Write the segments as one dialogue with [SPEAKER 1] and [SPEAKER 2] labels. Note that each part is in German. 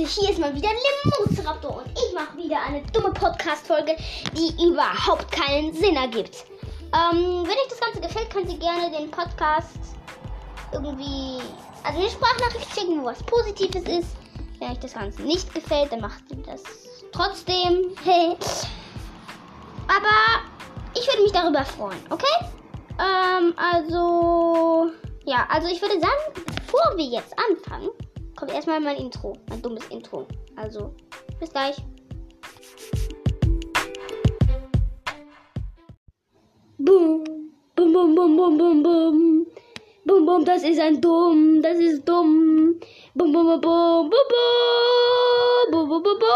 [SPEAKER 1] Leute, hier ist mal wieder Limozraptor und ich mache wieder eine dumme Podcast-Folge, die überhaupt keinen Sinn ergibt. Ähm, wenn euch das Ganze gefällt, könnt ihr gerne den Podcast irgendwie, also eine Sprachnachricht schicken, wo was Positives ist. Wenn euch das Ganze nicht gefällt, dann macht ihr das trotzdem. Hey. Aber ich würde mich darüber freuen, okay? Ähm, also, ja, also ich würde sagen, bevor wir jetzt anfangen, kommt erstmal mein Intro. Mein dummes Intro. Also, bis gleich. Boom. Boom, boom, boom, boom, boom, boom. Boom, boom, das ist ein Dumm. Das ist dumm. Boom, boom, boom, boom, boom, boom. Boom, boom, boom, boom.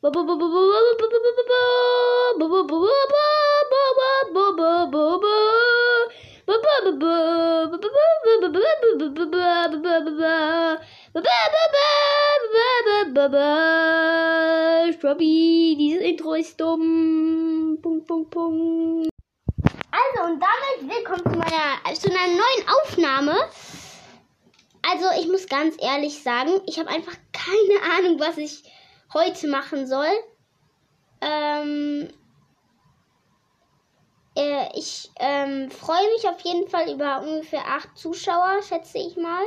[SPEAKER 1] Boom, boom, boom, boom, boom, boom, boom, Stroppi, dieses Intro ist dumm. Punkt, Punkt, Punkt. Also und damit willkommen zu meiner zu einer neuen Aufnahme. Also ich muss ganz ehrlich sagen, ich habe einfach keine Ahnung, was ich heute machen soll. Ähm, äh, ich ähm, freue mich auf jeden Fall über ungefähr acht Zuschauer, schätze ich mal.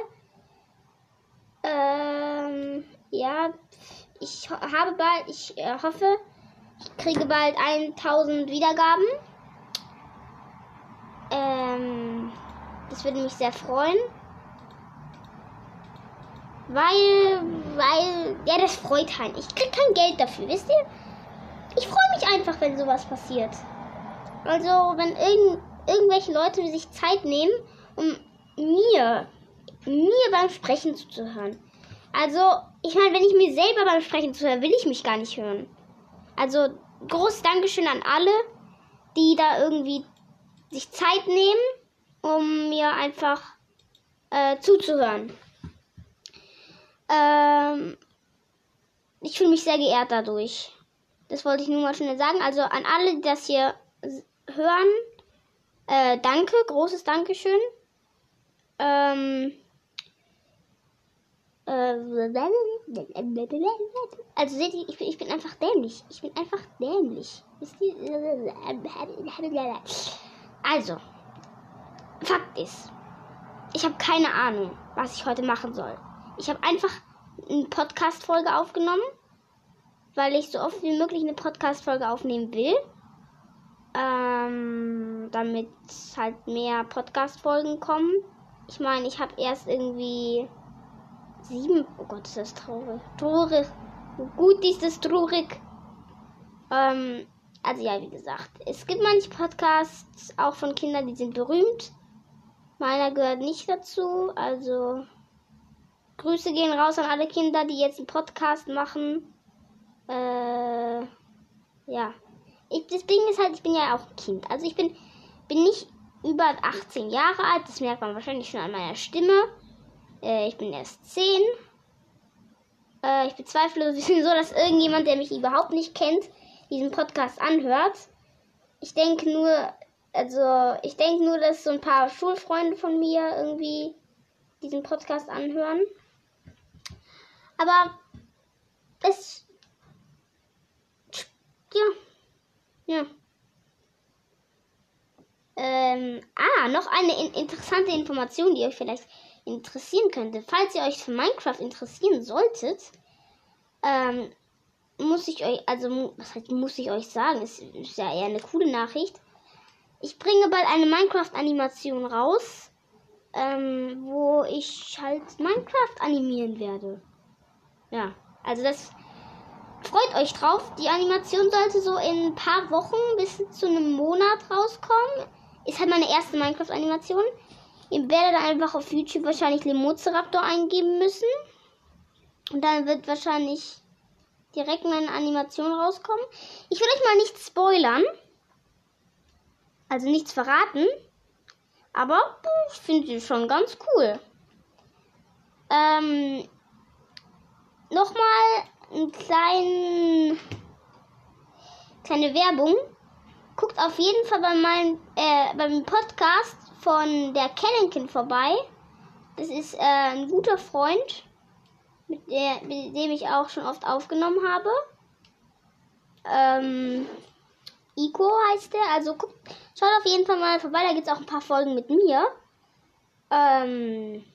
[SPEAKER 1] Ähm, ja, ich habe bald, ich äh, hoffe, ich kriege bald 1000 Wiedergaben. Ähm, das würde mich sehr freuen. Weil, weil, ja, das freut halt. Ich krieg kein Geld dafür, wisst ihr? Ich freue mich einfach, wenn sowas passiert. Also, wenn irgend, irgendwelche Leute sich Zeit nehmen, um mir, mir beim Sprechen zuzuhören. Also, ich meine, wenn ich mir selber beim Sprechen zuhöre, will ich mich gar nicht hören. Also, großes Dankeschön an alle, die da irgendwie sich Zeit nehmen, um mir einfach äh, zuzuhören. Ähm, ich fühle mich sehr geehrt dadurch. Das wollte ich nur mal schnell sagen. Also an alle, die das hier hören, äh, danke, großes Dankeschön. Ähm, äh, also seht ihr, ich bin, ich bin einfach dämlich. Ich bin einfach dämlich. Also, Fakt ist, ich habe keine Ahnung, was ich heute machen soll. Ich habe einfach eine Podcast-Folge aufgenommen, weil ich so oft wie möglich eine Podcast-Folge aufnehmen will. Ähm, damit halt mehr Podcast-Folgen kommen. Ich meine, ich habe erst irgendwie sieben. Oh Gott, ist das traurig. Traurig. Gut ist das traurig. Ähm, also ja, wie gesagt, es gibt manche Podcasts auch von Kindern, die sind berühmt. Meiner gehört nicht dazu. Also Grüße gehen raus an alle Kinder, die jetzt einen Podcast machen. Äh, ja. Ich, das Ding ist halt, ich bin ja auch ein Kind. Also ich bin, bin nicht über 18 Jahre alt. Das merkt man wahrscheinlich schon an meiner Stimme. Äh, ich bin erst 10. Äh, ich bezweifle sowieso, dass irgendjemand, der mich überhaupt nicht kennt, diesen Podcast anhört. Ich denke nur, also ich denke nur, dass so ein paar Schulfreunde von mir irgendwie diesen Podcast anhören. Aber es ja ja ähm, ah, noch eine in interessante Information, die euch vielleicht interessieren könnte. Falls ihr euch für Minecraft interessieren solltet, ähm, muss ich euch, also was heißt, muss ich euch sagen, ist, ist ja eher eine coole Nachricht. Ich bringe bald eine Minecraft-Animation raus, ähm, wo ich halt Minecraft animieren werde. Ja, also das freut euch drauf. Die Animation sollte so in ein paar Wochen bis zu einem Monat rauskommen. Ist halt meine erste Minecraft-Animation. Ihr werdet einfach auf YouTube wahrscheinlich Lemozeraptor eingeben müssen. Und dann wird wahrscheinlich direkt meine Animation rauskommen. Ich will euch mal nichts spoilern. Also nichts verraten. Aber ich finde sie schon ganz cool. Ähm, Nochmal ein kleinen, kleine Werbung. Guckt auf jeden Fall bei meinem, äh, beim Podcast von der Kellenkin vorbei. Das ist äh, ein guter Freund. mit, der, mit dem ich auch schon oft aufgenommen habe. Ähm, Ico heißt der. Also guckt, schaut auf jeden Fall mal vorbei. Da gibt es auch ein paar Folgen mit mir. Ähm,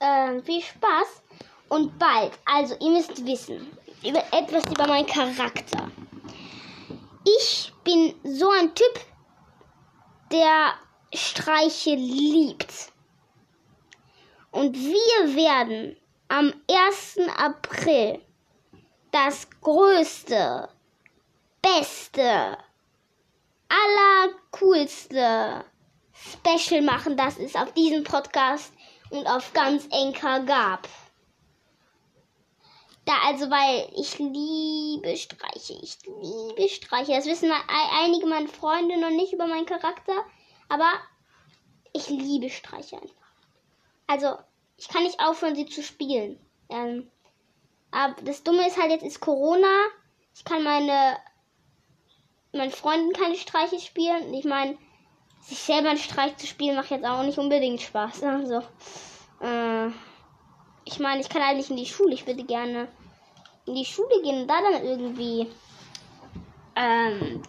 [SPEAKER 1] ähm, viel Spaß und bald. Also, ihr müsst wissen über etwas über meinen Charakter. Ich bin so ein Typ, der Streiche liebt. Und wir werden am 1. April das größte, beste, allercoolste Special machen, das es auf diesem Podcast und auf ganz Enker gab. Da also, weil ich liebe Streiche. Ich liebe Streiche. Das wissen einige meiner Freunde noch nicht über meinen Charakter. Aber ich liebe Streiche einfach. Also, ich kann nicht aufhören, sie zu spielen. Ähm, aber das Dumme ist halt, jetzt ist Corona. Ich kann meine meinen Freunden keine Streiche spielen. Ich meine, sich selber einen Streich zu spielen macht jetzt auch nicht unbedingt Spaß. Also, äh, ich meine, ich kann eigentlich in die Schule. Ich würde gerne in die Schule gehen und da dann irgendwie ähm,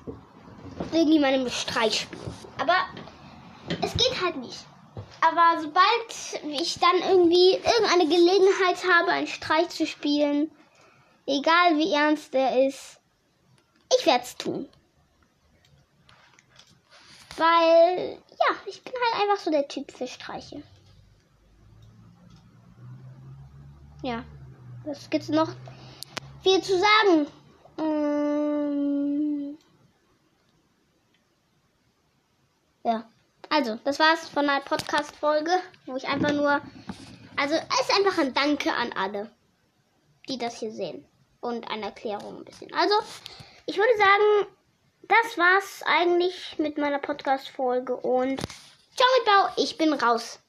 [SPEAKER 1] irgendwie meinem Streich spielen. Aber es geht halt nicht. Aber sobald ich dann irgendwie irgendeine Gelegenheit habe, einen Streich zu spielen, egal wie ernst der ist, ich werde es tun. Weil, ja, ich bin halt einfach so der Typ für Streiche. Ja, was gibt's noch viel zu sagen? Ähm ja, also, das war's von der Podcast-Folge, wo ich einfach nur, also, es ist einfach ein Danke an alle, die das hier sehen. Und eine Erklärung ein bisschen. Also, ich würde sagen, das war's eigentlich mit meiner Podcast-Folge und ciao mit Bau, ich bin raus.